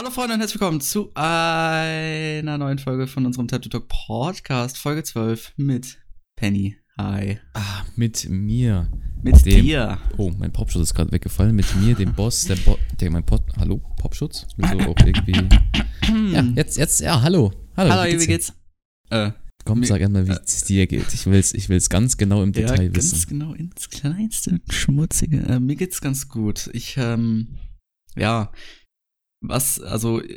Hallo Freunde und herzlich willkommen zu einer neuen Folge von unserem Tap to Talk Podcast, Folge 12 mit Penny. Hi. Ah, mit mir. Mit dem, dir. Oh, mein Popschutz ist gerade weggefallen. Mit mir, dem Boss, der, Bo der mein Pod. Hallo, Popschutz? Mir so auch irgendwie. Ja, jetzt, jetzt, ja, hallo. Hallo, Hallo, wie geht's? Äh, Komm, sag einmal, wie es dir geht. Ich will's, ich will's ganz genau im ja, Detail ganz wissen. genau ins kleinste Schmutzige. Äh, mir geht's ganz gut. Ich, ähm, ja, was, also, äh,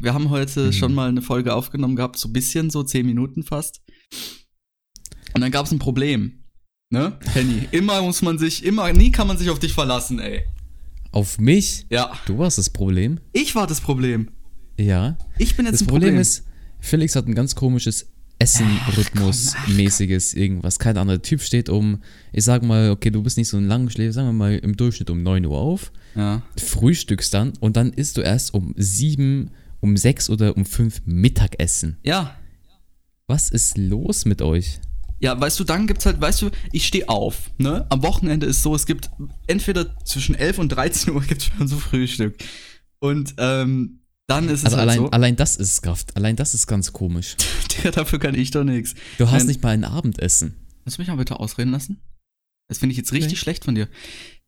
wir haben heute Mhm. schon mal eine Folge aufgenommen gehabt, so ein bisschen, so zehn Minuten fast. Und dann gab's ein Problem. Ne? Penny, immer muss man sich, immer, nie kann man sich auf dich verlassen, ey. Auf mich? Ja. Du warst das Problem? Ich war das Problem. Ja. Ich bin jetzt Das ein Problem, Problem. ist, Felix hat ein ganz komisches Essen-Rhythmus-mäßiges irgendwas. Kein anderer Typ steht um, ich sag mal, okay, du bist nicht so ein Langschläfer, sagen wir mal im Durchschnitt um 9 Uhr auf. ja. frühstückst dann und dann isst du erst um sieben, um sechs oder um fünf Mittagessen. Ja. Was ist los mit euch? Ja, weißt du, dann gibt's halt, weißt du, ich stehe auf, ne? Am Wochenende ist so, es gibt entweder zwischen 11 und 13 Uhr gibt's schon so Frühstück. Und ähm, dann ist es Also halt allein, so, allein das ist Kraft. Allein das ist ganz komisch. Digga, dafür kann ich doch nichts. Du hast Nein. nicht mal ein Abendessen. Lass mich mal bitte ausreden lassen. Das finde ich jetzt richtig Okay. schlecht von dir.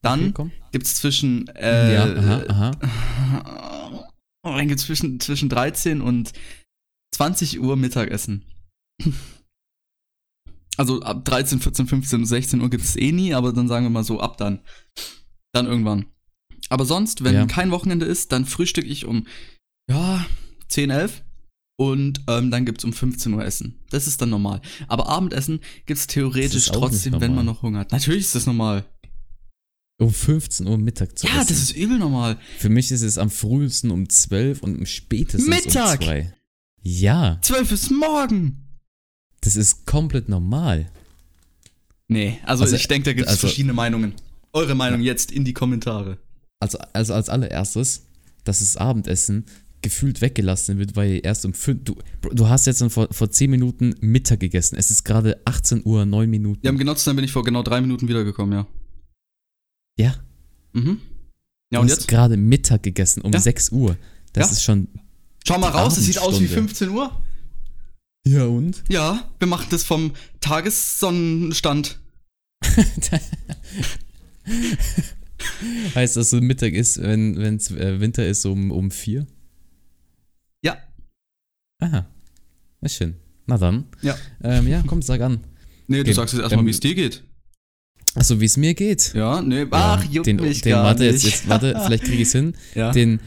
Dann Okay, komm. gibt's zwischen äh, ja, aha, aha. dann gibt's zwischen, zwischen 13 und 20 Uhr Mittagessen. Also ab 13, 14, 15, 16 Uhr gibt's eh nie, aber dann sagen wir mal so ab dann. Dann irgendwann. Aber sonst, wenn Ja. kein Wochenende ist, dann frühstück ich um ja, 10, 11 und ähm, dann gibt's um 15 Uhr Essen. Das ist dann normal. Aber Abendessen theoretisch ist auch nicht trotzdem, wenn man noch Hunger hat. Natürlich ist das normal. Um 15 Uhr Mittag zu ja, essen. das ist übel normal. Für mich ist es am frühesten um 12 und am spätestens Mittag! um 2. Ja, 12 ist morgen. das ist komplett normal. Nee, also, Also, ich denke, da gibt es also- verschiedene Meinungen. Eure Meinung jetzt in die Kommentare. Also, also als allererstes, das Abendessen gefühlt weggelassen wird, weil erst um 5. Du, du hast jetzt vor, vor 10 Minuten Mittag gegessen. Es ist gerade 18 Uhr, 9 Minuten. Ja, um genau sein bin ich vor genau drei Minuten wiedergekommen, ja. Ja, Mhm. Ja, du und hast jetzt? gerade Mittag gegessen um Ja. 6 Uhr. Das Ja. ist schon. Schau mal raus, es sieht aus wie Abendstunde. 15 Uhr. Ja, und? Ja, wir machen das vom Tagessonnenstand. heißt, dass so Mittag ist, wenn es äh, Winter ist, um, um 4? Ja. Aha. Ist schön. Na dann. Ja. Ähm, ja, komm, sag an. Nee, du Okay, sagst jetzt erstmal, ähm, wie es dir geht. Achso, wie es mir geht. Ja, nee, ach, Ja, juckt den, mich den, gar warte, nicht. Jetzt, jetzt, warte, vielleicht kriege ich es hin. ja. Den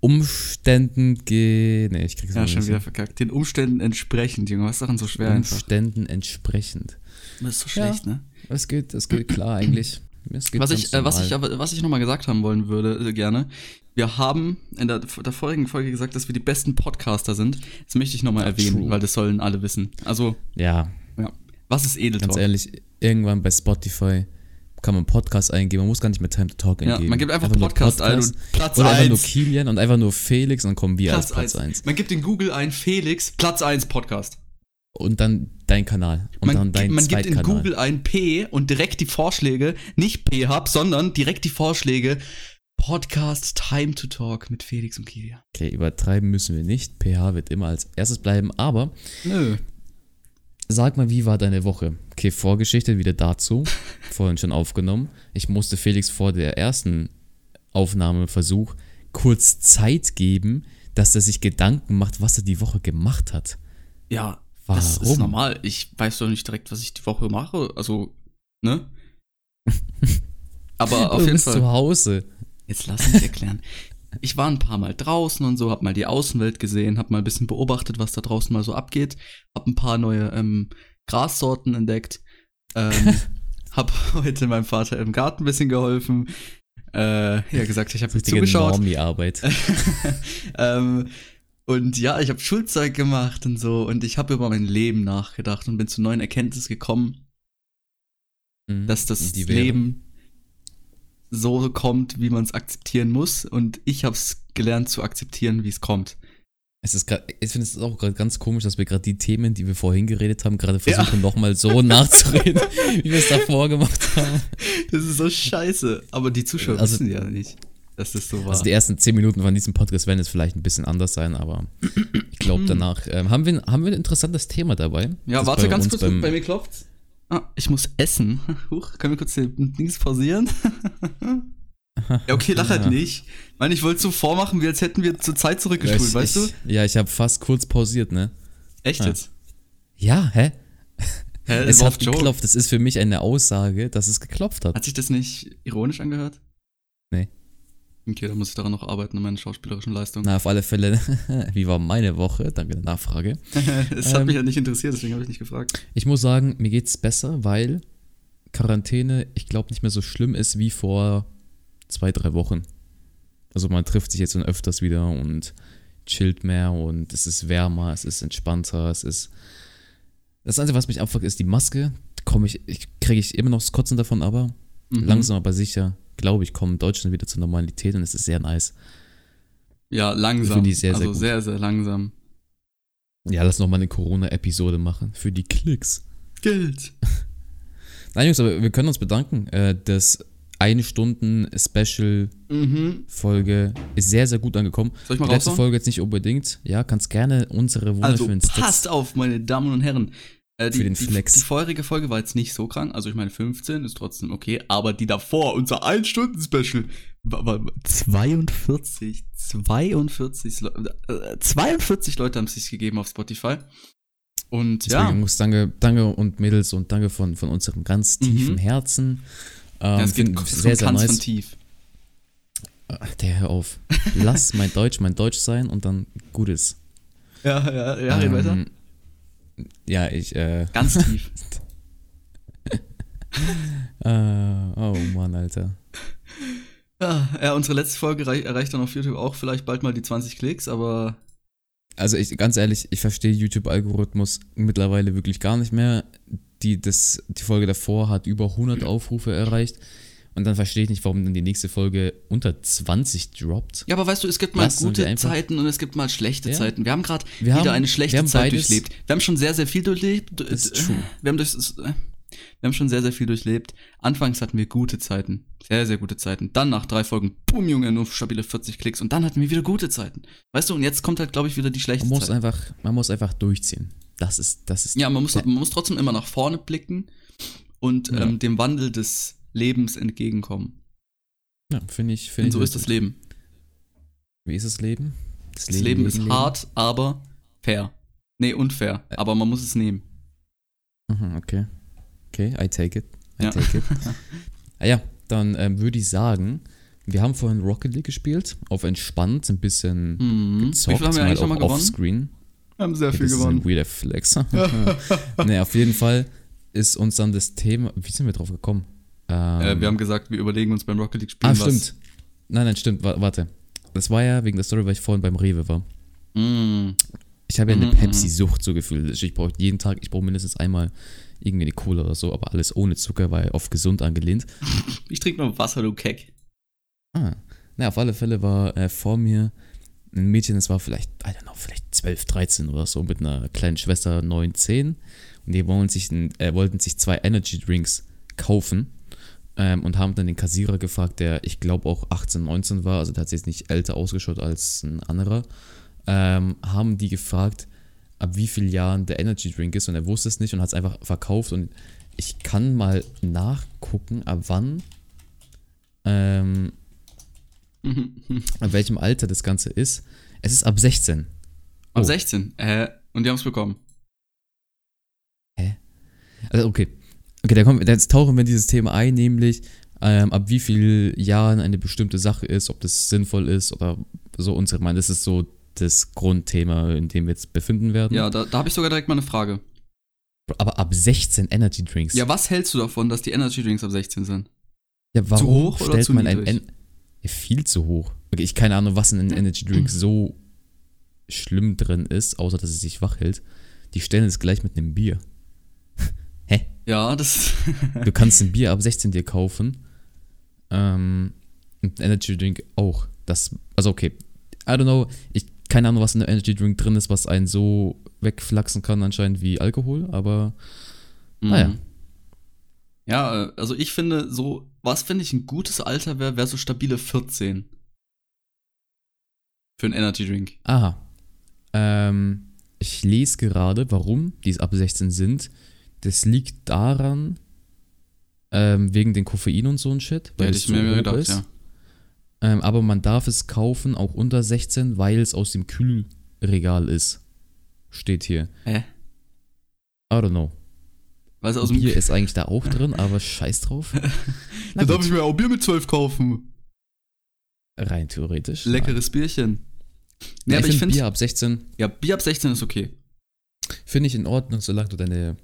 Umständen ge. Nee, ich krieg's ja, schon hin. wieder verkackt. Den Umständen entsprechend, Junge. Was ist daran so schwer einfach? Umständen entsprechend. Das ist so Ja. schlecht, ne? Es geht, es geht klar eigentlich. Was ich, äh, was ich aber, was ich nochmal gesagt haben wollen würde, äh, gerne. Wir haben in der, der vorigen Folge gesagt, dass wir die besten Podcaster sind. Das möchte ich nochmal Ja, erwähnen, true. weil das sollen alle wissen. Also, Ja, ja. Was ist Edel ganz ehrlich, irgendwann bei Spotify kann man Podcast eingeben. Man muss gar nicht mehr Time to Talk Ja, eingeben. man gibt einfach, nur Podcast ein und Platz Oder einfach nur 1. Kilian und einfach nur Felix und dann kommen wir Platz als Platz 1. 1. Man gibt in Google ein Felix, Platz 1 Podcast. Und dann dein Kanal. Und Man, dann dein man gibt in. Google ein P und direkt die Vorschläge, nicht P-Hub, sondern direkt die Vorschläge. Podcast Time to Talk mit Felix und Kilian. Okay, übertreiben müssen wir nicht. PH wird immer als erstes bleiben, aber Nö. Sag mal, wie war deine Woche? Okay, Vorgeschichte wieder dazu. Vorhin schon aufgenommen. Ich musste Felix vor der ersten Aufnahmeversuch kurz Zeit geben, dass er sich Gedanken macht, was er die Woche gemacht hat. Ja, Warum? das ist normal. Ich weiß doch nicht direkt, was ich die Woche mache. Also, ne? Aber auf du jeden bist Fall. zu Hause. Jetzt lass mich erklären. Ich war ein paar Mal draußen und so, hab mal die Außenwelt gesehen, hab mal ein bisschen beobachtet, was da draußen mal so abgeht, hab ein paar neue ähm, Grassorten entdeckt, ähm, hab heute meinem Vater im Garten ein bisschen geholfen, äh, ja gesagt, ich habe Richtige zugeschaut. Normie-Arbeit. ähm, und ja, ich habe Schulzeug gemacht und so und ich habe über mein Leben nachgedacht und bin zu neuen Erkenntnissen gekommen, Mhm. dass das Leben so kommt, wie man es akzeptieren muss. Und ich habe es gelernt zu akzeptieren, wie es kommt. Es ist grad, ich finde es auch gerade ganz komisch, dass wir gerade die Themen, die wir vorhin geredet haben, gerade versuchen nochmal so nachzureden, wie wir es davor gemacht haben. Das ist so scheiße. Aber die Zuschauer Also- wissen ja nicht. Das ist so wahr. Also die ersten zehn Minuten von diesem Podcast werden jetzt vielleicht ein bisschen anders sein, aber ich glaube danach ähm, haben, wir, haben wir ein interessantes Thema dabei. ja, warte ganz kurz, beim- bei mir klopft's. Ah, ich muss essen. Huch, können wir kurz den Dings pausieren? ja, okay, lach halt Ja. nicht. Ich meine, ich wollte es so vormachen, wie als hätten wir zur Zeit Ja, zurückgespult, ich, weißt ich, Ja, ich habe fast kurz pausiert, ne? du? Echt Ja. jetzt? Ja, hä? Hä, Es hat Joke. geklopft. Das ist für mich eine Aussage, dass es geklopft hat. Hat sich das nicht ironisch angehört? Nee. Okay, dann muss ich daran noch arbeiten, an meinen schauspielerischen Leistungen. Na, auf alle Fälle, wie war meine Woche? Danke der Nachfrage. Es hat Ähm, mich ja nicht interessiert, deswegen habe ich nicht gefragt. Ich muss sagen, mir geht's besser, weil Quarantäne, ich glaube, nicht mehr so schlimm ist wie vor zwei, drei Wochen. Also man trifft sich jetzt dann öfters wieder und chillt mehr und es ist wärmer, es ist entspannter, es ist. Das Einzige, was mich abfuckt, ist die Maske. Komme ich, ich kriege ich immer noch das Kotzen davon, aber Mhm. langsam aber sicher, glaube ich, kommt Deutschland wieder zur Normalität und es ist sehr nice. Ja, langsam. Finde ich sehr, sehr also gut. sehr, sehr langsam. Ja, lass noch mal eine Corona-Episode machen für die Klicks. Geld. Nein, Jungs, aber wir können uns bedanken. Äh, das eine Stunden Special Mhm. Folge ist sehr, sehr gut angekommen. Soll ich mal Die letzte raushauen? Folge jetzt nicht unbedingt. Ja, kannst gerne unsere Also wunderschönen passt auf, meine Damen und Herren. Äh, die, Für den die, Flex. die vorherige Folge war jetzt nicht so krank. Also ich meine, 15 ist trotzdem okay. Aber die davor, unser 1-Stunden-Special, war, war 42. 42, Le äh, 42 Leute haben es sich gegeben auf Spotify. Und Deswegen, ja, Jungs, danke, danke und Mädels und danke von, von unserem ganz Mhm. tiefen Herzen. Ähm, ja, es geht sehr, sehr nice. von tief. Ach, Der, hör auf. Lass mein Deutsch mein Deutsch sein und dann gut ist. Ja, ja, ja, red weiter. Ja, ich, äh, Ganz tief. äh, oh Mann, Alter. Ja, ja, unsere letzte Folge rei- erreicht dann auf YouTube auch vielleicht bald mal die 20 Klicks, aber Also ich, ganz ehrlich, ich verstehe YouTube-Algorithmus mittlerweile wirklich gar nicht mehr. Die, das, die Folge davor hat über 100 Aufrufe erreicht. Und dann verstehe ich nicht, warum dann die nächste Folge unter 20 droppt. Ja, aber weißt du, es gibt mal Lassen gute Zeiten und es gibt mal schlechte Ja. Zeiten. Wir haben gerade wieder haben- eine schlechte Zeit beides. durchlebt. Wir haben schon sehr, sehr viel durchlebt. Das ist true. Wir haben, durch, wir haben schon sehr, sehr viel durchlebt. Anfangs hatten wir gute Zeiten. Sehr, sehr gute Zeiten. Dann nach drei Folgen, boom, Junge, nur stabile 40 Klicks. Und dann hatten wir wieder gute Zeiten. Weißt du, und jetzt kommt halt, glaube ich, wieder die schlechte Man muss Zeit. einfach, man muss einfach durchziehen. Das ist, das ist. Ja, man muss, man muss trotzdem immer nach vorne blicken und Ja. ähm, dem Wandel des Lebens entgegenkommen. Ja, finde ich, finde Und ich. so ist das. Leben. Wie ist das Leben? Das Leben, ist hart, aber fair. Nee, unfair. Aber man muss es nehmen. Mhm, okay. Okay, I take it. I Ja. take it. ah, ja, dann ähm, würde ich sagen, wir haben vorhin Rocket League gespielt, auf entspannt, ein bisschen Mhm. Wie gezockt, viel haben wir mal eigentlich auch offscreen. Wir haben sehr Ja, viel das gewonnen. ist ein weirder Flex. nee, auf jeden Fall ist uns dann das Thema, wie sind wir drauf gekommen? Ähm, Äh, wir haben gesagt, wir überlegen uns beim Rocket League spielen ah, stimmt. Nein, nein, stimmt, wa- warte. Das war ja wegen der Story, weil ich vorhin beim Rewe war. Mm. Ich habe ja eine Mhm, Pepsi-Sucht so gefühlt. Ich brauche jeden Tag, ich brauche mindestens einmal irgendwie eine Cola oder so, aber alles ohne Zucker, weil auf gesund angelehnt. Ich trinke nur Wasser, du Keck. Ah, na, auf alle Fälle war äh, vor mir ein Mädchen, das war vielleicht, I don't know, vielleicht 12, 13 oder so, mit einer kleinen Schwester 9, 10. Und die wollten sich, äh, wollten sich zwei Energy Drinks kaufen ähm, und haben dann den Kassierer gefragt, der ich glaube auch 18, 19 war, also der hat sich jetzt nicht älter ausgeschaut als ein anderer, ähm, haben die gefragt, ab wie vielen Jahren der Energy Drink ist und er wusste es nicht und hat es einfach verkauft und ich kann mal nachgucken, ab wann ähm, ab welchem Alter das Ganze ist. Es ist ab 16. Ab Oh. 16. Äh, und die haben es bekommen. Also okay. Okay, da kommen, jetzt tauchen wir in dieses Thema ein, nämlich ähm, ab wie vielen Jahren eine bestimmte Sache ist, ob das sinnvoll ist oder so unsere Meinung. Das ist so das Grundthema, in dem wir jetzt befinden werden. Ja, da, da habe ich sogar direkt mal eine Frage. Aber ab 16 Energy Drinks. Ja, was hältst du davon, dass die Energy Drinks ab 16 sind? Ja, warum hoch oder stellt zu man ein niedrig? Ja, viel zu hoch. Okay, ich keine Ahnung, was in einem Energy Drink so schlimm drin ist, außer dass es sich wach hält. Die stellen es gleich mit einem Bier. Ja, das. Du kannst ein Bier ab 16 dir kaufen. Ähm, und ein Energy Drink auch. Das, also okay. I don't know. Ich keine Ahnung, was in einem Energy Drink drin ist, was einen so wegflachsen kann anscheinend wie Alkohol, aber Naja. Mhm. Ja, äh, also ich finde so, was finde ich ein gutes Alter wäre, wäre so stabile 14. Für einen Energy Drink. Aha. Ähm, ich lese gerade, warum die ab 16 sind. Das liegt daran, ähm, wegen den Koffein und so ein Shit. Hätte es ich mir so hoch gedacht, ist. ja. Ähm, aber man darf es kaufen, auch unter 16, weil es aus dem Kühlregal ist. Steht hier. Hä? I don't know. Du, aus dem Bier ist eigentlich da auch drin, aber scheiß drauf. Da darf ich mir auch Bier mit 12 kaufen. rein theoretisch. Leckeres Bierchen. Ja, Ja, aber ich finde Bier ab 16 ja, Bier ab 16 ist okay. finde ich in Ordnung, solange du deine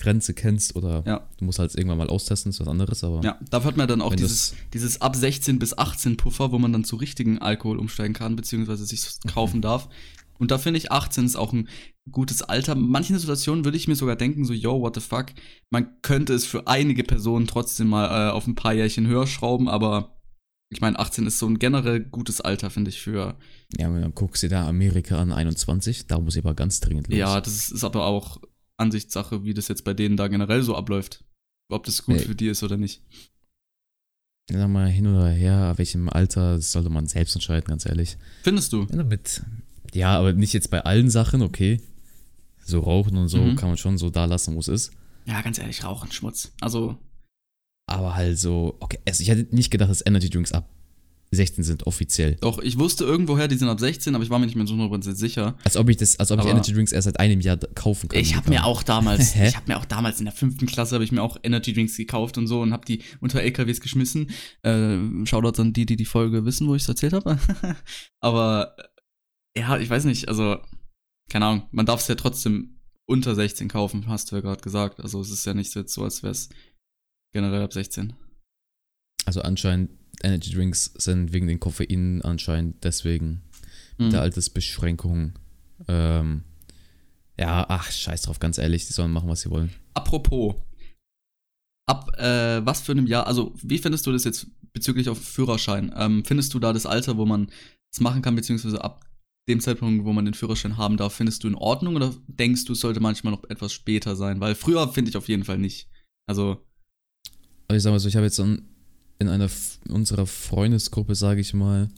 Grenze kennst oder Ja. du musst halt irgendwann mal austesten, ist was anderes, aber Ja, dafür hat man dann auch dieses, dieses ab 16 bis 18 Puffer, wo man dann zu richtigen Alkohol umsteigen kann, beziehungsweise sich kaufen darf. Und da finde ich 18 ist auch ein gutes Alter. In manchen Situationen würde ich mir sogar denken, so, yo, what the fuck, man könnte es für einige Personen trotzdem mal äh, auf ein paar Jährchen höher schrauben, aber ich meine, 18 ist so ein generell gutes Alter, finde ich, für. ja, dann guckst du da Amerika an, 21, da muss ich aber ganz dringend los. Ja, das ist aber auch Ansichtssache, wie das jetzt bei denen da generell so abläuft. Ob das gut Nee. für die ist oder nicht. Sag mal hin oder her, welchem Alter, das sollte man selbst entscheiden, ganz ehrlich. Findest du? Ja, mit, ja, aber nicht jetzt bei allen Sachen, okay. So rauchen und so Mhm. kann man schon so da lassen, wo es ist. Ja, ganz ehrlich, Rauchen, Schmutz. Also, Aber halt so, okay, also ich hätte nicht gedacht, dass Energy Drinks ab 16 sind, offiziell. Doch, ich wusste irgendwoher, die sind ab 16, aber ich war mir nicht mehr so 100% sicher. Als ob ich das, als ob ich Aber- Energy Drinks erst seit einem Jahr kaufen kann. Ich habe mir auch damals, ich habe mir auch damals in der fünften Klasse habe ich mir auch Energy Drinks gekauft und so und habe die unter LKWs geschmissen. Äh, Shoutouts an die, die die Folge wissen, wo ich es erzählt habe. aber äh, ja, ich weiß nicht, also keine Ahnung, man darf es ja trotzdem unter 16 kaufen, hast du ja gerade gesagt. Also es ist ja nicht so, als wäre es generell ab 16. Also anscheinend, Energy Drinks sind wegen den Koffein anscheinend deswegen Mhm. der Altersbeschränkung. Ähm, ja, ach, scheiß drauf, ganz ehrlich, die sollen machen, was sie wollen. Apropos, ab äh, was für einem Jahr, also wie findest du das jetzt bezüglich auf Führerschein? Ähm, findest du da das Alter, wo man es machen kann, beziehungsweise ab dem Zeitpunkt, wo man den Führerschein haben darf, findest du in Ordnung oder denkst du, es sollte manchmal noch etwas später sein? Weil früher finde ich auf jeden Fall nicht. Also, Aber ich sag mal so, ich habe jetzt an, in einer unserer Freundesgruppe, sage ich mal,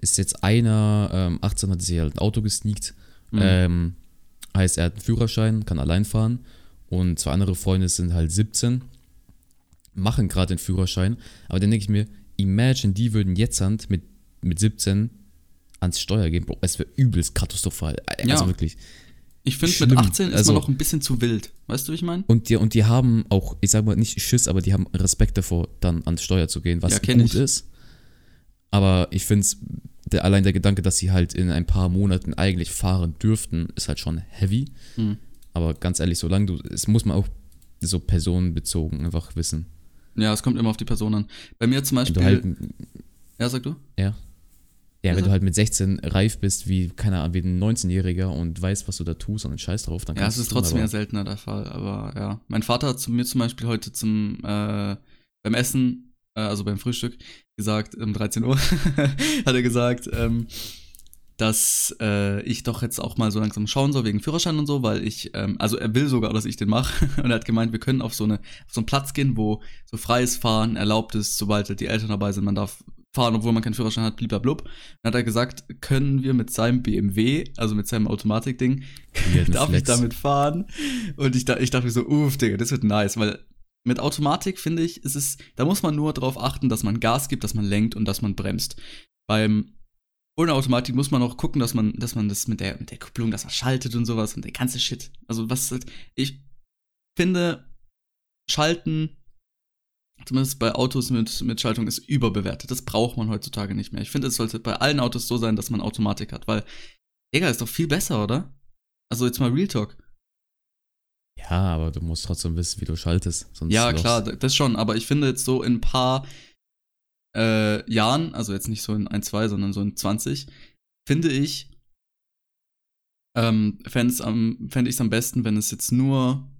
ist jetzt einer, ähm, 18 hat sich halt ein Auto gesneakt. mh, Ähm, heißt, er hat einen Führerschein, kann allein fahren. Und zwei andere Freunde sind halt 17, machen gerade den Führerschein. Aber dann denke ich mir, imagine, die würden jetzt mit, mit 17 ans Steuer gehen. Bro, es wäre übelst katastrophal. Also Ja. wirklich. Ich finde, mit schlimm. 18 ist Also- man noch ein bisschen zu wild. Weißt du, wie ich meine? Und die, und die haben auch, ich sag mal nicht Schiss, aber die haben Respekt davor, dann ans Steuer zu gehen, was Ja, gut ich. ist. Aber ich finde es, der, allein der Gedanke, dass sie halt in ein paar Monaten eigentlich fahren dürften, ist halt schon heavy. Mhm. Aber ganz ehrlich, solange du, es muss man auch so personenbezogen einfach wissen. Ja, es kommt immer auf die Person an. Bei mir zum Beispiel. halt, ja, sag du? ja. Ja, wenn du halt mit 16 reif bist, wie, keine Ahnung, wie ein 19-Jähriger und weißt, was du da tust und einen Scheiß drauf, dann Ja, kannst es ist du's tun, trotzdem eher seltener der Fall, aber ja. Mein Vater hat zu mir zum Beispiel heute zum, äh, beim Essen, äh, also beim Frühstück, gesagt, um 13 Uhr, hat er gesagt, ähm, dass äh, ich doch jetzt auch mal so langsam schauen soll wegen Führerschein und so, weil ich, ähm, also er will sogar, dass ich den mache. Und er hat gemeint, wir können auf so, eine, auf so einen Platz gehen, wo so freies Fahren erlaubt ist, sobald halt die Eltern dabei sind. Man darf fahren, obwohl man keinen Führerschein hat, bliblablub. Dann hat er gesagt, können wir mit seinem BMW, also mit seinem Automatikding, darf ich damit fahren? Und ich, da, ich dachte mir so, uff, Digga, das wird nice, weil mit Automatik finde ich, ist es, da muss man nur darauf achten, dass man Gas gibt, dass man lenkt und dass man bremst. Beim ohne Automatik muss man auch gucken, dass man, dass man das mit der, mit der Kupplung, dass man schaltet und sowas und der ganze Shit. Also was ich finde, Schalten, zumindest bei Autos mit, mit Schaltung, ist überbewertet. Das braucht man heutzutage nicht mehr. Ich finde, es sollte bei allen Autos so sein, dass man Automatik hat, weil, Digga, ist doch viel besser, oder? Also jetzt mal Real Talk. Ja, aber du musst trotzdem wissen, wie du schaltest. Ja, klar, das schon, aber ich finde jetzt so in ein paar äh, Jahren, also jetzt nicht so in ein, zwei, sondern so in 20, finde ich, ähm, fände ich es am besten, wenn es jetzt nur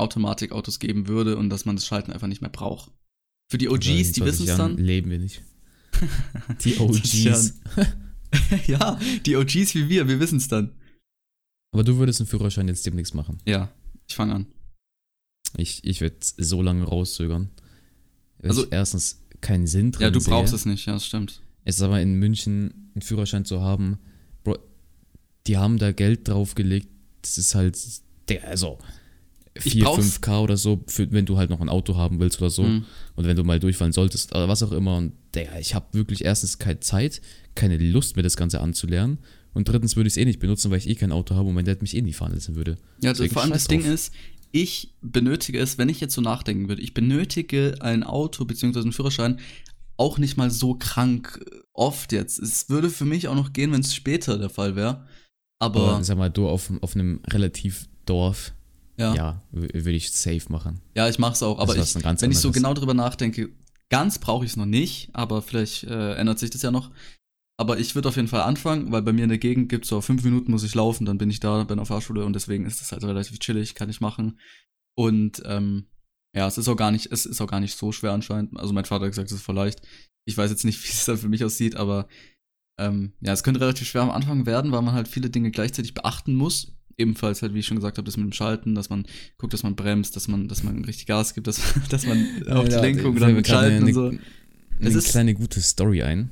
Automatikautos geben würde und dass man das Schalten einfach nicht mehr braucht. Für die OGs, die 20 wissen es dann. Leben wir nicht. Die 20 OGs. ja, die OGs wie wir, wir wissen es dann. Aber du würdest einen Führerschein jetzt demnächst machen. Ja, ich fange an. Ich, ich würde so lange rauszögern. Also- erstens keinen Sinn drin Ja, du sehe. brauchst es nicht, ja, das stimmt. Es ist aber in München einen Führerschein zu haben, die haben da Geld draufgelegt. Das ist halt, der, also 4, brauch's- 5K oder so, für, wenn du halt noch ein Auto haben willst oder so. Mhm. Und wenn du mal durchfallen solltest, oder was auch immer. Und der, ich habe wirklich erstens keine Zeit, keine Lust, mir das Ganze anzulernen. Und drittens würde ich es eh nicht benutzen, weil ich eh kein Auto habe und mein Dad mich eh nie fahren lassen würde. Ja, Deswegen vor allem das Ding ist, ich benötige es, wenn ich jetzt so nachdenken würde, ich benötige ein Auto bzw. einen Führerschein auch nicht mal so krank oft jetzt. Es würde für mich auch noch gehen, wenn es später der Fall wäre. Aber Aber sag mal, du auf, auf einem relativ Dorf, ja, ja, ja, würde ich safe machen. ich mach's auch. Aber ich, wenn ich so anderes. genau drüber nachdenke, ganz brauche ich es noch nicht, aber vielleicht äh, ändert sich das ja noch. Aber ich würde auf jeden Fall anfangen, weil bei mir in der Gegend gibt so fünf Minuten muss ich laufen, dann bin ich da bei einer Fahrschule und deswegen ist das halt relativ chillig, kann ich machen. Und ähm, ja, es ist auch gar nicht, es ist auch gar nicht so schwer anscheinend. Also mein Vater hat gesagt, es ist voll leicht. Ich weiß jetzt nicht, wie es dann für mich aussieht, aber ähm, ja, es könnte relativ schwer am Anfang werden, weil man halt viele Dinge gleichzeitig beachten muss. Ebenfalls halt, wie ich schon gesagt habe, das mit dem Schalten, dass man guckt, dass man bremst, dass man, dass man richtig Gas gibt, dass, dass man die Ja, Lenkung dann fällt mir mit Schalten eine, und so. Eine Es ist- kleine gute Story ein.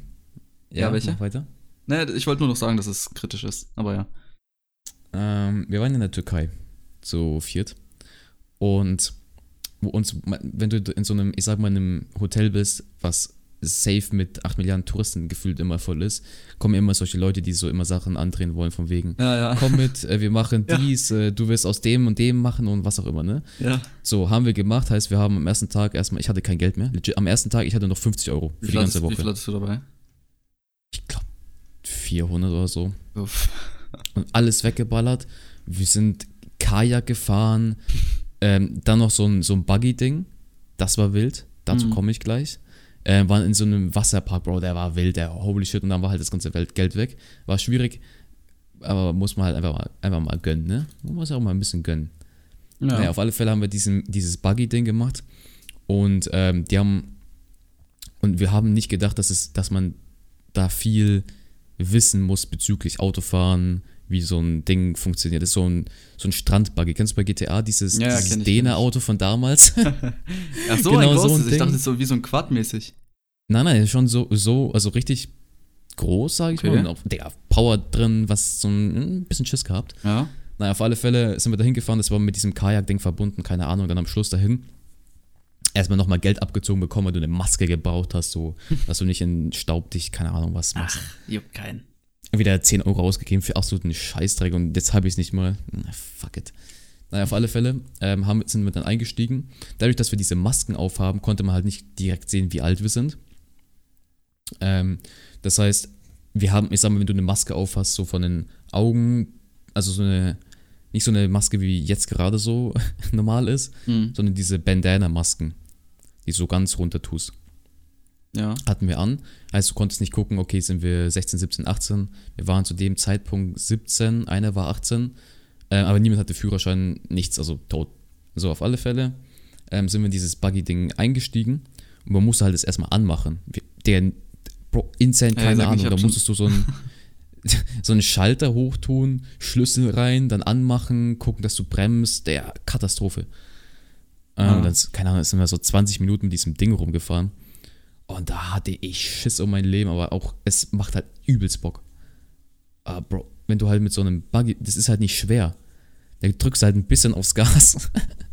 Ja, welche? mach weiter. Ne, ich wollte nur noch sagen, dass es kritisch ist, aber ja. Ähm, wir waren in der Türkei, so viert. Und wo uns, wenn du in so einem, ich sag mal, in einem Hotel bist, was safe mit 8 Milliarden Touristen gefühlt immer voll ist, kommen immer solche Leute, die so immer Sachen andrehen wollen, von wegen, Ja, ja. komm mit, äh, wir machen Ja. dies, äh, du wirst aus dem und dem machen und was auch immer, ne? ja. So, haben wir gemacht, heißt, wir haben am ersten Tag erstmal, ich hatte kein Geld mehr, legit, am ersten Tag, ich hatte noch 50 Euro Wie für die viel, ganze hattest, wie viel Woche. hattest du dabei? Ich glaube 400 oder so. Uff. und alles weggeballert. Wir sind Kajak gefahren, ähm, dann noch so ein, so ein Buggy-Ding, das war wild, dazu Mhm. komme ich gleich. Äh, waren in so einem Wasserpark, Bro, der war wild, der holy shit, und dann war halt das ganze Welt Geld weg. War schwierig, aber muss man halt einfach mal, einfach mal gönnen, ne? Man muss auch mal ein bisschen gönnen. Ja. Naja, auf alle Fälle haben wir diesen, dieses Buggy-Ding gemacht und ähm, die haben und wir haben nicht gedacht, dass es, dass man da viel wissen muss bezüglich Autofahren, wie so ein Ding funktioniert. Das ist so ein, so ein Strandbuggy. Kennst du bei GTA dieses, Ja, dieses. Dena-Auto von damals? Ach so, genau ein so ein großes. ich Ding. dachte, so wie so ein Quad mäßig. Nein, nein, schon so, so also richtig groß, sage ich Okay. mal. Und auch, Digga, Power drin, was so ein, ein bisschen Schiss gehabt. Ja. Naja, auf alle Fälle sind wir da hingefahren, das war mit diesem Kajak-Ding verbunden, keine Ahnung, dann am Schluss dahin. Erstmal nochmal Geld abgezogen bekommen, weil du eine Maske gebaut hast, so, dass du nicht in Staub dich, keine Ahnung, was machst. juckt keinen. Wieder 10 Euro ausgegeben für absoluten Scheißdreck und jetzt habe ich es nicht mal. Na, fuck it. Naja, auf alle Fälle ähm, haben, sind wir dann eingestiegen. Dadurch, dass wir diese Masken aufhaben, konnte man halt nicht direkt sehen, wie alt wir sind. Ähm, das heißt, wir haben, ich sag mal, wenn du eine Maske aufhast, so von den Augen, also so eine, nicht so eine Maske wie jetzt gerade so normal ist, Mhm. sondern diese Bandana-Masken, die so ganz runter tust Ja. hatten wir an. Heißt, du konntest nicht gucken, okay, sind wir 16, 17, 18. Wir waren zu dem Zeitpunkt 17, einer war 18, äh, aber niemand hatte Führerschein, nichts, also tot. So, auf alle Fälle ähm, sind wir in dieses Buggy-Ding eingestiegen und man musste halt das erstmal anmachen. Wir, der, Bro, insane, Ja, keine ich Ahnung, da musstest du so einen, so einen Schalter hochtun, Schlüssel rein, dann anmachen, gucken, dass du bremst, der Katastrophe. Ähm, Ah. dann, keine Ahnung, sind wir so 20 Minuten mit diesem Ding rumgefahren. Und da hatte ich Schiss um mein Leben, aber auch, es macht halt übelst Bock. Aber Bro, wenn du halt mit so einem Buggy, das ist halt nicht schwer. Da drückst du halt ein bisschen aufs Gas.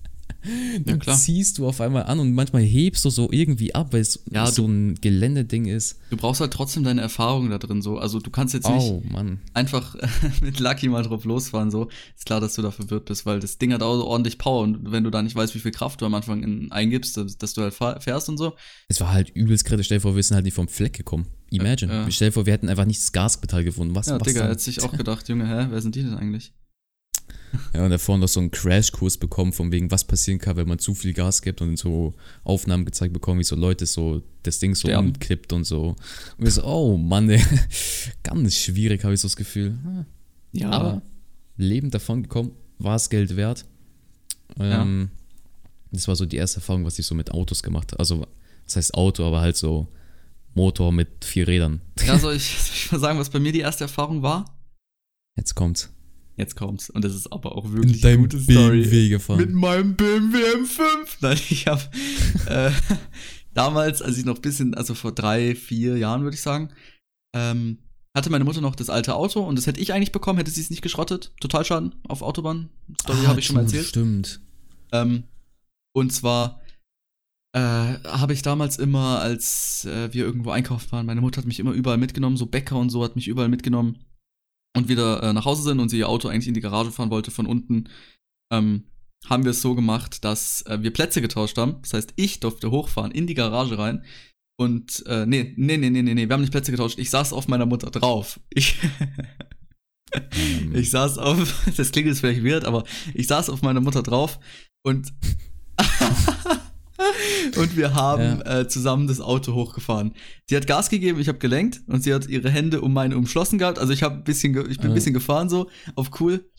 Dann klar. ziehst du auf einmal an und manchmal hebst du so irgendwie ab, weil es Ja, so ein Geländeding ist. Du brauchst halt trotzdem deine Erfahrung da drin so. Also du kannst jetzt nicht Oh, einfach mit Lucky mal drauf losfahren so. Ist klar, dass du da verwirrt bist, weil das Ding hat auch so ordentlich Power und wenn du da nicht weißt, wie viel Kraft du am Anfang in, eingibst, dass, du halt fährst und so. Es war halt übelst kritisch. Stell dir vor, wir sind halt nicht vom Fleck gekommen. Imagine. Ja, ja. Stell dir vor, wir hätten einfach nicht das Gaspedal gefunden. Was, Ja, was Digga, hätte sich auch gedacht, Junge, hä, wer sind die denn eigentlich? Ja, und davor noch so einen Crashkurs bekommen, von wegen, was passieren kann, wenn man zu viel Gas gibt und so Aufnahmen gezeigt bekommen, wie so Leute so das Ding so Sterben. umkippt und so. Und wir so, oh Mann, ey, ganz schwierig, habe ich so das Gefühl. Ja, Aber lebend davon gekommen, war es Geld wert. Ähm, Das war so die erste Erfahrung, was ich so mit Autos gemacht habe. Also, das heißt Auto, aber halt so Motor mit vier Rädern. ja soll, ich, soll ich mal sagen, was bei mir die erste Erfahrung war? Jetzt kommt's. Jetzt kommt's. Und das ist aber auch wirklich eine deinem gute Story. BMW gefahren. Mit meinem BMW M5. Nein, ich habe äh, damals, als ich noch ein bisschen, also vor drei, vier Jahren würde ich sagen, ähm, hatte meine Mutter noch das alte Auto und das hätte ich eigentlich bekommen, hätte sie es nicht geschrottet. Totalschaden auf Autobahn. Story Ah, habe ich schon mal erzählt. Stimmt. Ähm, und zwar äh, habe ich damals immer, als äh, wir irgendwo einkaufen waren, meine Mutter hat mich immer überall mitgenommen, so Bäcker und so hat mich überall mitgenommen und wieder äh, nach Hause sind und sie ihr Auto eigentlich in die Garage fahren wollte von unten, ähm, haben wir es so gemacht, dass äh, wir Plätze getauscht haben. Das heißt, ich durfte hochfahren in die Garage rein. Und, äh, nee, nee, nee, nee, nee, nee, wir haben nicht Plätze getauscht. Ich saß auf meiner Mutter drauf. Ich, ich saß auf, das klingt jetzt vielleicht weird, aber ich saß auf meiner Mutter drauf und und wir haben äh, zusammen das Auto hochgefahren. Sie hat Gas gegeben, ich habe gelenkt und sie hat ihre Hände um meine umschlossen gehabt. Also ich habe bisschen, ich bin ein Ja. bisschen gefahren so auf cool.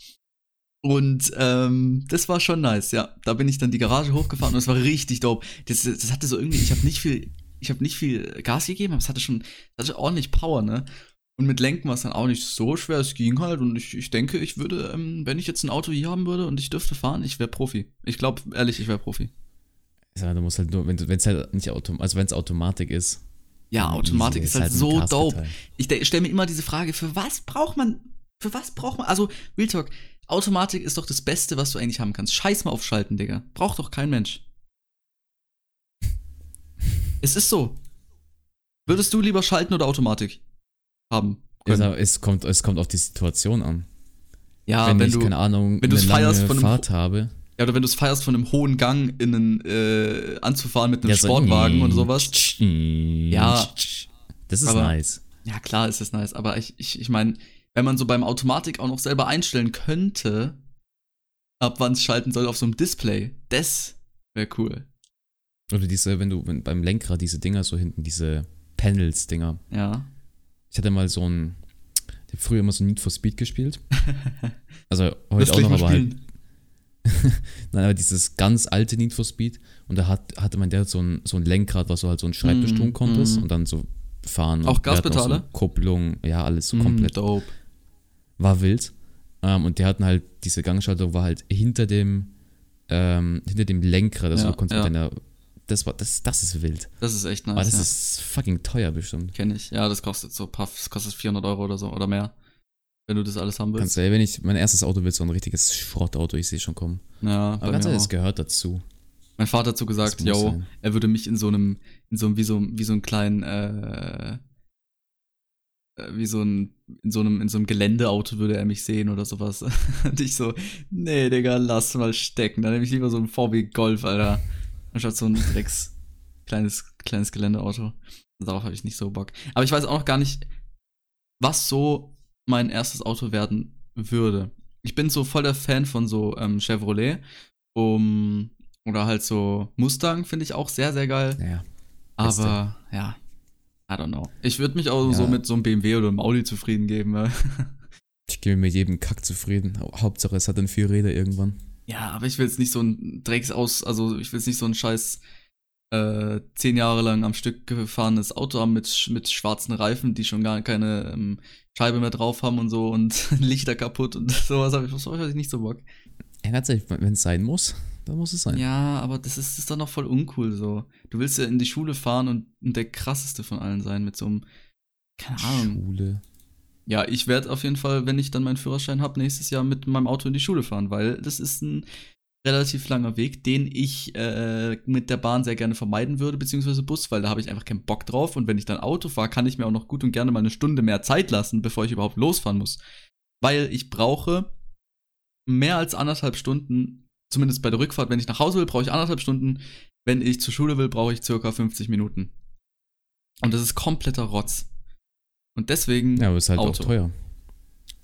Und ähm, das war schon nice, ja. Da bin ich dann die Garage hochgefahren und es war richtig dope. Das, das hatte so irgendwie, ich habe nicht viel, ich habe nicht viel Gas gegeben, aber es hatte schon, es hatte ordentlich Power, ne? Und mit Lenken war es dann auch nicht so schwer, es ging halt. Und ich, ich denke, ich würde, ähm, wenn ich jetzt ein Auto hier haben würde und ich dürfte fahren, ich wäre Profi. Ich glaube, ehrlich, ich wäre Profi. Ja, du musst halt nur, wenn es halt nicht Autom also wenn es Automatik ist. Ja, Automatik easy, ist halt ein so dope. Ich stelle mir immer diese Frage, für was braucht man, für was braucht man, also, Real Talk, Automatik ist doch das Beste, was du eigentlich haben kannst. Scheiß mal auf Schalten, Digga. Braucht doch kein Mensch. es ist so. Würdest du lieber Schalten oder Automatik haben? Es, können? es, kommt, es kommt auf die Situation an. Ja, wenn, wenn ich, du, keine Ahnung, wenn eine feierst lange von einem Fahrt habe. Ja, oder wenn du es feierst, von einem hohen Gang in einen, äh, anzufahren mit einem ja, so, Sportwagen oder sowas. Ja. Das ist Aber- nice. Ja, klar ist das nice, aber ich, ich, ich meine, wenn man so beim Automatik auch noch selber einstellen könnte, ab wann es schalten soll auf so einem Display, das wäre cool. Oder diese, wenn du wenn beim Lenkrad diese Dinger so hinten, diese Panels-Dinger. Ja. Ich hatte mal so ein, ich habe früher immer so Need for Speed gespielt. Also heute auch noch, aber halt. nein, aber dieses ganz alte Need for Speed. Und da hat, hatte man der so ein, so ein Lenkrad, was du halt so einen Schreibtisch Mm, tun konntest mm. und dann so fahren. Auch Gaspedale? So Kupplung, ja, alles so Mm, komplett. dope. War wild. Ähm, und die hatten halt, diese Gangschaltung war halt hinter dem, ähm, hinter dem Lenkrad. Also Ja, du konntest ja. mit deiner, das war, das, das ist wild. Das ist echt nice. Aber das ja. ist fucking teuer bestimmt. Kenn ich. Ja, das kostet so, paff, das kostet 400 Euro oder so oder mehr. Wenn du das alles haben willst. Ganz ehrlich, wenn ich, mein erstes Auto wird so ein richtiges Schrottauto, ich sehe schon kommen. ja, Aber ganz ehrlich, es gehört dazu. Mein Vater hat so gesagt, yo, sein. er würde mich in so einem, in so einem, wie so, wie so einen kleinen, äh, äh, wie so ein, in so einem, in so einem Geländeauto würde er mich sehen oder sowas. Und ich so, nee, Digga, lass mal stecken. Dann nehme ich lieber so ein VW Golf, Alter. Anstatt so ein Drecks, kleines, kleines Geländeauto. Darauf habe ich nicht so Bock. Aber ich weiß auch noch gar nicht, was so mein erstes Auto werden würde. Ich bin so voll der Fan von so ähm, Chevrolet. Um, oder halt so Mustang finde ich auch sehr, sehr geil. Beste. Aber ja, I don't know. Ich würde mich auch so Ja. mit so einem BMW oder einem Audi zufrieden geben. weil- Ich gebe mit jedem Kack zufrieden. Hau- Hauptsache, es hat dann vier Räder irgendwann. Ja, aber ich will jetzt nicht so ein Drecks aus, also ich will jetzt nicht so ein scheiß äh, zehn Jahre lang am Stück gefahrenes Auto haben mit, mit schwarzen Reifen, die schon gar keine ähm, Scheibe mehr drauf haben und so und Lichter kaputt und sowas habe ich, sowas hab ich nicht so Bock. Ja, ganz ehrlich, wenn es sein muss, dann muss es sein. Ja, aber das ist, das ist doch noch voll uncool so. Du willst ja in die Schule fahren und der krasseste von allen sein mit so einem, keine Ahnung. Schule. Ja, ich werde auf jeden Fall, wenn ich dann meinen Führerschein habe, nächstes Jahr mit meinem Auto in die Schule fahren, weil das ist ein relativ langer Weg, den ich äh, mit der Bahn sehr gerne vermeiden würde, beziehungsweise Bus, weil da habe ich einfach keinen Bock drauf. Und wenn ich dann Auto fahre, kann ich mir auch noch gut und gerne mal eine Stunde mehr Zeit lassen, bevor ich überhaupt losfahren muss. Weil ich brauche mehr als anderthalb Stunden, zumindest bei der Rückfahrt, wenn ich nach Hause will, brauche ich anderthalb Stunden. Wenn ich zur Schule will, brauche ich circa 50 Minuten. Und das ist kompletter Rotz. Und deswegen Ja, aber ist halt Auto. auch teuer.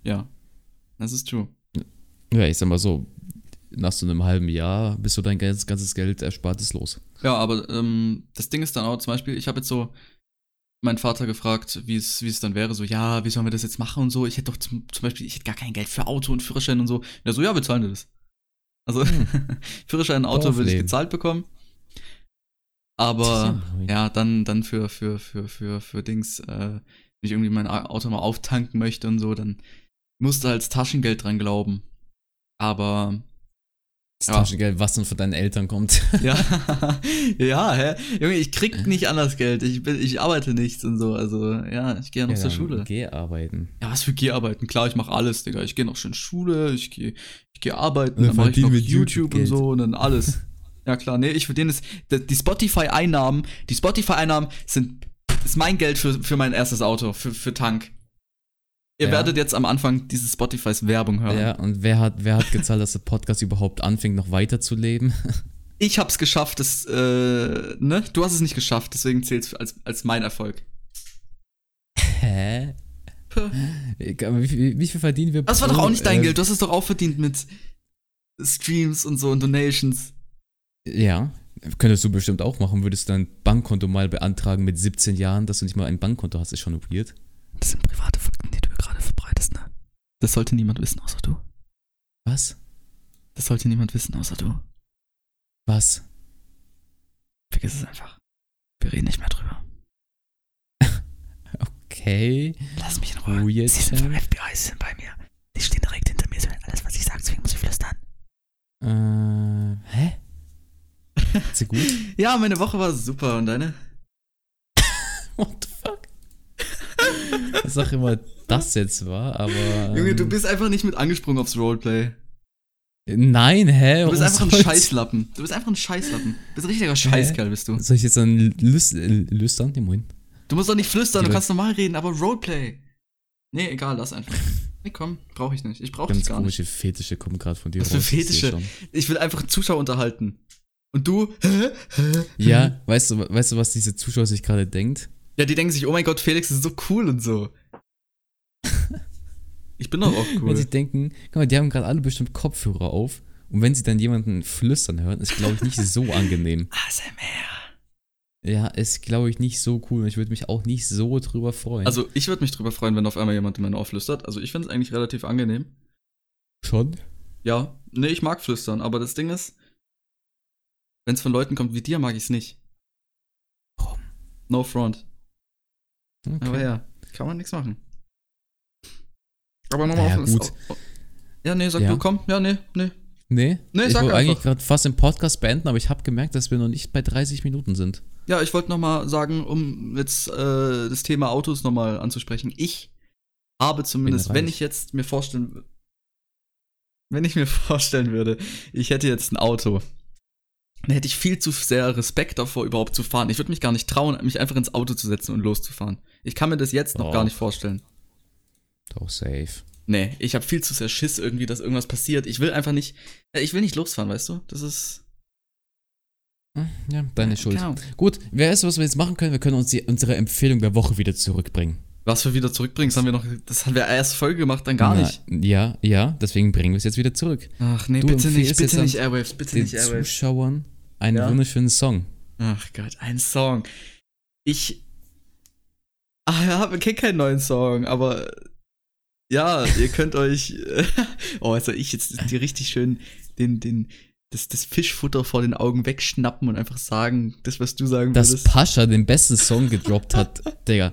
ja, das ist true. Ja, ich sag mal so, nach so einem halben Jahr bist du dein ganzes, ganzes Geld erspartes los. Ja, aber ähm, das Ding ist dann auch zum Beispiel, ich habe jetzt so meinen Vater gefragt, wie es wie es dann wäre, so, ja, wie sollen wir das jetzt machen und so. Ich hätte doch zum, zum Beispiel, ich hätte gar kein Geld für Auto und Führerschein und so. Und er so, ja, wir zahlen dir das. Also, Führerschein und Auto würde ich gezahlt bekommen. Aber Ja, dann, dann für, für, für, für, für Dings, äh, wenn ich irgendwie mein Auto mal auftanken möchte und so, dann musste das Taschengeld dran glauben. Aber Das Ja. Taschengeld, was dann von deinen Eltern kommt. Ja, ja, hä? Junge, ich krieg nicht anders Geld. Ich, bin, ich arbeite nichts und so. Also, ja, ich gehe ja noch zur dann Schule. Geh arbeiten. Ja, was für Geh-Arbeiten? Klar, ich mache alles, Digga. Ich gehe noch schön Schule, ich gehe ich geh arbeiten, Und dann mache ich noch YouTube, YouTube und so und dann alles. ja, klar, nee, ich verdiene es. Die die Spotify-Einnahmen, die Spotify-Einnahmen sind ist mein Geld für, für mein erstes Auto, für, für Tank. Ihr Ja. werdet jetzt am Anfang dieses Spotifys Werbung hören. Ja, und wer hat, wer hat gezahlt, dass der Podcast überhaupt anfängt, noch weiterzuleben? Ich hab's geschafft, das, äh, ne? Du hast es nicht geschafft, deswegen zählt's als, als mein Erfolg. Hä? Wie, viel- wie viel verdienen wir Das war doch auch nicht dein äh, Geld, du hast es doch auch verdient mit Streams und so und Donations. Ja, könntest du bestimmt auch machen. Würdest du dein Bankkonto mal beantragen mit 17 Jahren, dass du nicht mal ein Bankkonto hast, ist schon weird. Das sind private Fakten, die du gerade verbreitest, ne? Das sollte niemand wissen, außer du. Was? Das sollte niemand wissen, außer du. Was? Vergiss es einfach. Wir reden nicht mehr drüber. Okay. Lass mich in Ruhe. Weird. Sie sind vom. FBI, sie sind bei mir. Die stehen direkt hinter mir, sie hören alles, was ich sage, deswegen muss ich flüstern. Äh, hä? Ist sie gut? Ja, meine Woche war super und deine? What the fuck? Ich sag immer, das jetzt war, aber. Ähm, Junge, du bist einfach nicht mit angesprungen aufs Roleplay. Nein, hä? Du bist einfach ein Scheißlappen. Du bist einfach ein Scheißlappen. Du bist ein richtiger Scheißkerl, bist du. Soll ich jetzt dann lüs äh, lüstern? Nee, moin. Du musst doch nicht flüstern, Die du kannst normal reden, aber Roleplay. Nee, egal, lass einfach. Nee, komm, brauche ich nicht. Ich brauche das Ganz gar nicht. komische Fetische kommen gerade von dir Was für raus, ich seh Fetische? Ich will einfach Zuschauer unterhalten. Und du? Ja, weißt du, weißt du, was diese Zuschauer sich gerade denkt? Ja, die denken sich, oh mein Gott, Felix ist so cool und so. Ich bin doch auch Wenn cool. sie denken, guck mal, die haben gerade alle bestimmt Kopfhörer auf und wenn sie dann jemanden flüstern hören, ist glaube ich nicht so angenehm. ASMR. Ja, ist glaube ich nicht so cool und ich würde mich auch nicht so drüber freuen. Also, ich würde mich drüber freuen, wenn auf einmal jemand in mein Ohr flüstert. Also, ich finde es eigentlich relativ angenehm. schon. Ja, nee, ich mag flüstern, aber das Ding ist, wenn es von Leuten kommt wie dir, mag ich es nicht. Warum? No front. Okay. Aber ja, kann man nichts machen. Aber nochmal Naja, auf das- gut. au- Ja, nee, sag Ja. du, komm. Ja, nee, nee. Nee, Nee, ich sag wollte eigentlich gerade fast den Podcast beenden, aber ich habe gemerkt, dass wir noch nicht bei 30 Minuten sind. Ja, ich wollte nochmal sagen, um jetzt äh, das Thema Autos nochmal anzusprechen. Ich habe zumindest, wenn ich jetzt mir vorstellen, wenn ich mir vorstellen würde, ich hätte jetzt ein Auto, dann hätte ich viel zu sehr Respekt davor, überhaupt zu fahren. Ich würde mich gar nicht trauen, mich einfach ins Auto zu setzen und loszufahren. Ich kann mir das jetzt noch Oh. gar nicht vorstellen. Doch, safe. Nee, ich habe viel zu sehr Schiss irgendwie, dass irgendwas passiert. Ich will einfach nicht, äh, ich will nicht losfahren, weißt du? Das ist. Hm, Ja, deine Schuld. Ahnung. Gut, wer ist, was wir jetzt machen können? Wir können uns die, unsere Empfehlung der Woche wieder zurückbringen. Was wir wieder zurückbringen, das haben wir noch, das haben wir erst Folge gemacht, dann gar Na, nicht. Ja, ja, deswegen bringen wir es jetzt wieder zurück. Ach nee, Du bitte nicht, bitte nicht Airwaves, bitte Den nicht Airwaves. Zuschauern einen Ja? wunderschönen Song. Ach Gott, ein Song. Ich. Ah ja, wir kennen keinen neuen Song, aber ja, ihr könnt euch. oh, also ich jetzt die richtig schön den, den, das, das Fischfutter vor den Augen wegschnappen und einfach sagen, das, was du sagen Dass würdest. Pascha den besten Song gedroppt hat, Digga.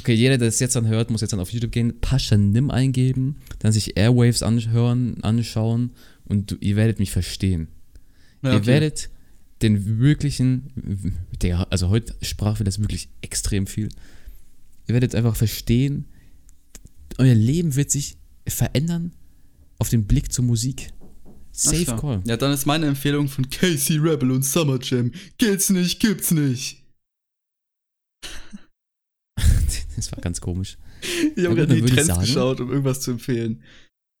Okay, jeder, der es jetzt anhört, muss jetzt dann auf YouTube gehen, Pascha Nimm eingeben, dann sich Airwaves anhören, anschauen und du, ihr werdet mich verstehen. Ja, Ihr okay. werdet den wirklichen, Digga, also heute sprach wir das wirklich extrem viel. Ihr werdet einfach verstehen, euer Leben wird sich verändern auf den Blick zur Musik. Safe klar. Call. Ja, dann ist meine Empfehlung von Casey Rebel und Summer Jam. Geht's nicht, gibt's nicht. Das war ganz komisch. Ich habe gerade die Trends sagen- geschaut, um irgendwas zu empfehlen.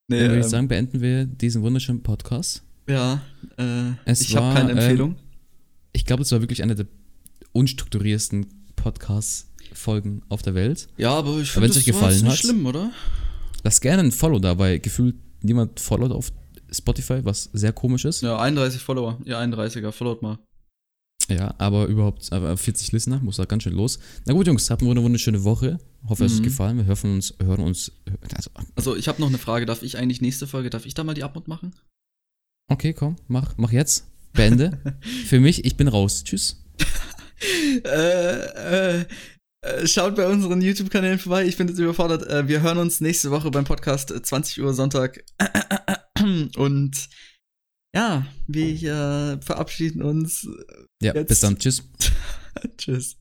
Nee, Dann würde ich ähm, sagen, beenden wir diesen wunderschönen Podcast. Ja, äh, Es ich habe keine ähm, Empfehlung. Ich glaube, es war wirklich einer der unstrukturiertesten Podcast-Folgen auf der Welt. ja, aber ich finde, das euch gefallen nicht hat- schlimm, oder? Lasst gerne ein Follow da, weil gefühlt niemand followt auf Spotify, was sehr komisch ist. Ja, Ja, 31 Follower. Ihr 31er, followt mal. aber überhaupt aber 40 Listener, muss da ganz schön los. Na gut, Jungs, habt eine wunderschöne Woche. Hoffe, es hat Mhm. euch gefallen. Wir hören uns, hören uns. Also, Also, ich habe noch eine Frage. Darf ich eigentlich nächste Folge, darf ich da mal die Abmod machen? okay, komm, mach, mach jetzt. Beende. Für mich, ich bin raus. Tschüss. äh, äh, schaut bei unseren YouTube-Kanälen vorbei. Ich bin jetzt überfordert. Äh, wir hören uns nächste Woche beim Podcast äh, 20 Uhr Sonntag. Und Ja, wir äh, verabschieden uns. Ja, Jetzt- bis dann. Tschüss. Tschüss.